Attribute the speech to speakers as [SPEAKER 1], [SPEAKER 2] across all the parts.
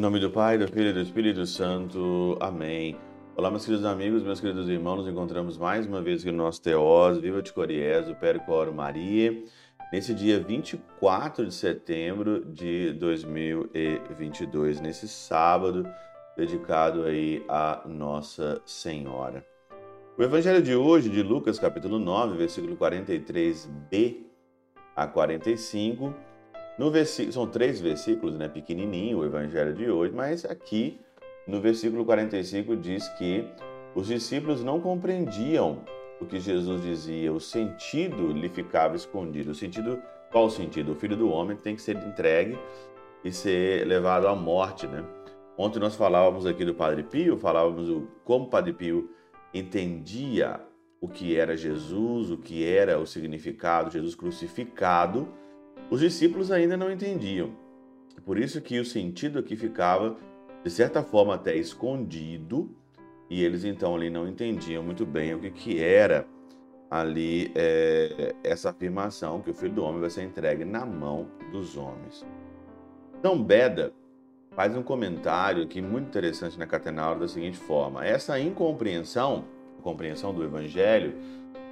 [SPEAKER 1] Em nome do Pai, do Filho e do Espírito Santo. Amém. Olá, meus queridos amigos, meus queridos irmãos, nos encontramos mais uma vez aqui no nosso Teós, Viva de Coriés, o Percoro Maria, nesse dia 24 de setembro de 2022, nesse sábado dedicado aí a Nossa Senhora. O evangelho de hoje, de Lucas, capítulo 9, versículo 43b a 45, no versículo, são três versículos, né, pequenininho o evangelho de hoje, mas aqui no versículo 45 diz que os discípulos não compreendiam o que Jesus dizia, o sentido lhe ficava escondido. O sentido, qual o sentido? O filho do homem tem que ser entregue e ser levado à morte, né? Ontem nós falávamos aqui do Padre Pio, falávamos como o Padre Pio entendia o que era Jesus, o que era o significado, Jesus crucificado, os discípulos ainda não entendiam. Por isso que o sentido aqui ficava, de certa forma, até escondido, e eles então ali não entendiam muito bem o que, que era ali é, essa afirmação que o Filho do Homem vai ser entregue na mão dos homens. Então Beda faz um comentário aqui muito interessante na Catenaura da seguinte forma: essa incompreensão, a compreensão do Evangelho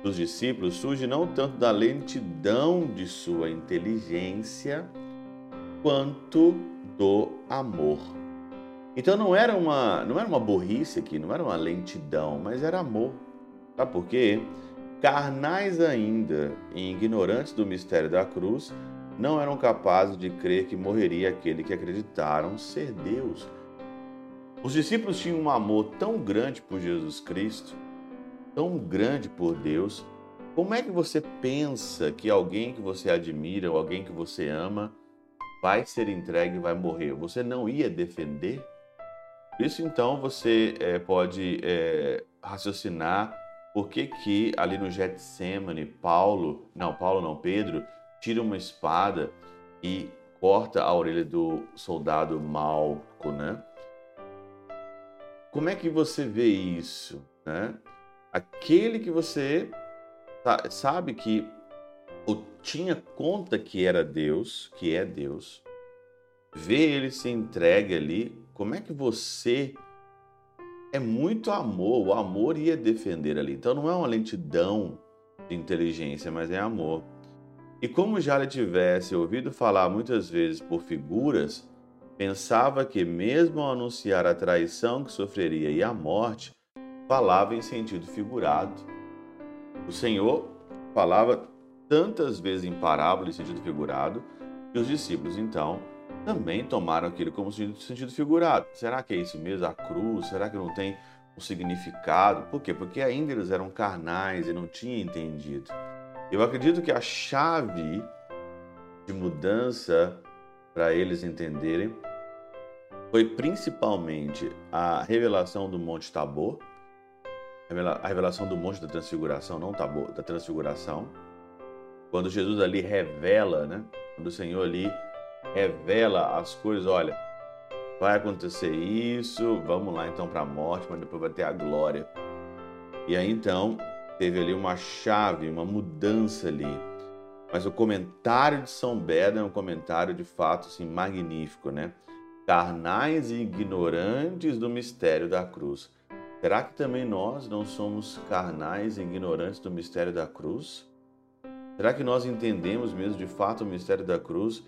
[SPEAKER 1] dos discípulos surge não tanto da lentidão de sua inteligência, quanto do amor. Então não era uma não era uma burrice aqui, não era uma lentidão, mas era amor. Sabe por quê? Carnais ainda e ignorantes do mistério da cruz, não eram capazes de crer que morreria aquele que acreditaram ser Deus. Os discípulos tinham um amor tão grande por Jesus Cristo, tão grande por Deus. Como é que você pensa que alguém que você admira ou alguém que você ama vai ser entregue e vai morrer? Você não ia defender? Isso então você é, pode é, raciocinar por que, que ali no Getsemane, Paulo, não, Paulo não, Pedro, tira uma espada e corta a orelha do soldado Malco, né? Como é que você vê isso, né? Aquele que você sabe que ou tinha conta que era Deus, que é Deus, vê ele se entregue ali, como é que você é muito amor, o amor ia defender ali. Então não é uma lentidão de inteligência, mas é amor. E como já lhe tivesse ouvido falar muitas vezes por figuras, pensava que, mesmo ao anunciar a traição que sofreria e a morte, falava em sentido figurado. O Senhor falava tantas vezes em parábola em sentido figurado que os discípulos, então, também tomaram aquilo como sentido figurado. Será que é isso mesmo? A cruz? Será que não tem um significado? Por quê? Porque ainda eles eram carnais e não tinham entendido. Eu acredito que a chave de mudança para eles entenderem foi principalmente a revelação do Monte Tabor, a revelação do Monte da Transfiguração, não Tabor, da Transfiguração, quando Jesus ali revela, né? Quando o Senhor ali revela as coisas, olha, vai acontecer isso, vamos lá então para a morte, mas depois vai ter a glória. E aí então teve ali uma chave, uma mudança ali. Mas o comentário de São Beda é um comentário de fato assim, magnífico, né? Carnais e ignorantes do mistério da cruz. Será que também nós não somos carnais e ignorantes do mistério da cruz? Será que nós entendemos mesmo de fato o mistério da cruz?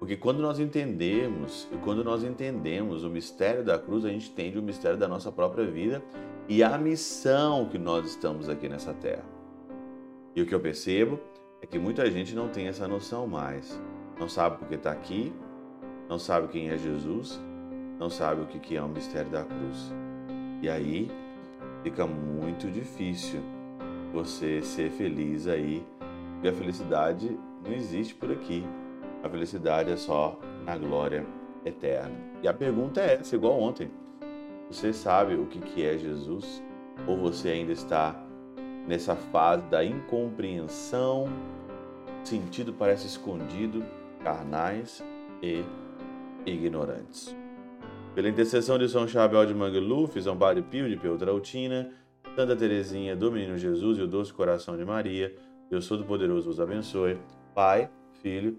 [SPEAKER 1] Porque quando nós entendemos, quando nós entendemos o mistério da cruz, a gente entende o mistério da nossa própria vida e a missão que nós estamos aqui nessa terra. E o que eu percebo é que muita gente não tem essa noção mais. Não sabe porque está aqui, não sabe quem é Jesus, não sabe o que é o mistério da cruz. E aí fica muito difícil você ser feliz aí, porque a felicidade não existe por aqui. A felicidade é só na glória eterna. E a pergunta é essa, igual ontem. Você sabe o que é Jesus? Ou você ainda está nessa fase da incompreensão? Sentido parece escondido, carnais e ignorantes. Pela intercessão de São Chabel de Mangluf, São Padre Pio de Peutrautina, Santa Teresinha do Menino Jesus e o Doce Coração de Maria, Deus Todo-Poderoso vos abençoe. Pai, Filho